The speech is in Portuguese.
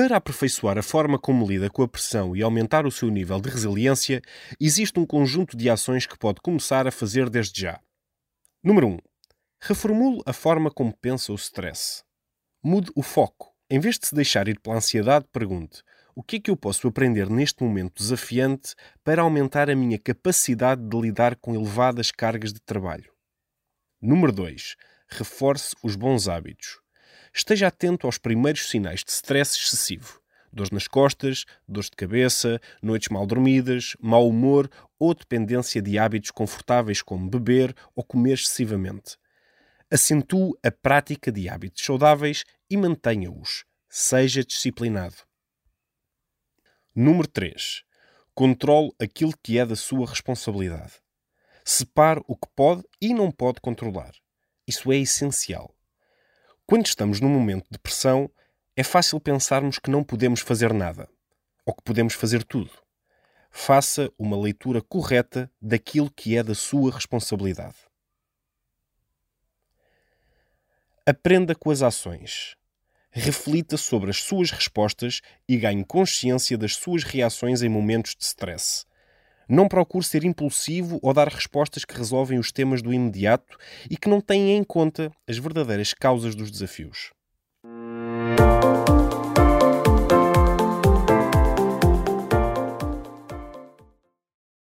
Para aperfeiçoar a forma como lida com a pressão e aumentar o seu nível de resiliência, existe um conjunto de ações que pode começar a fazer desde já. Número 1. Reformule a forma como pensa o stress. Mude o foco. Em vez de se deixar ir pela ansiedade, pergunte: o que é que eu posso aprender neste momento desafiante para aumentar a minha capacidade de lidar com elevadas cargas de trabalho? Número 2. Reforce os bons hábitos. Esteja atento aos primeiros sinais de stress excessivo. Dores nas costas, dores de cabeça, noites mal dormidas, mau humor ou dependência de hábitos confortáveis como beber ou comer excessivamente. Acentue a prática de hábitos saudáveis e mantenha-os. Seja disciplinado. Número 3. Controle aquilo que é da sua responsabilidade. Separe o que pode e não pode controlar. Isso é essencial. Quando estamos num momento de pressão, é fácil pensarmos que não podemos fazer nada ou que podemos fazer tudo. Faça uma leitura correta daquilo que é da sua responsabilidade. Aprenda com as ações. Reflita sobre as suas respostas e ganhe consciência das suas reações em momentos de stress. Não procure ser impulsivo ou dar respostas que resolvem os temas do imediato e que não têm em conta as verdadeiras causas dos desafios.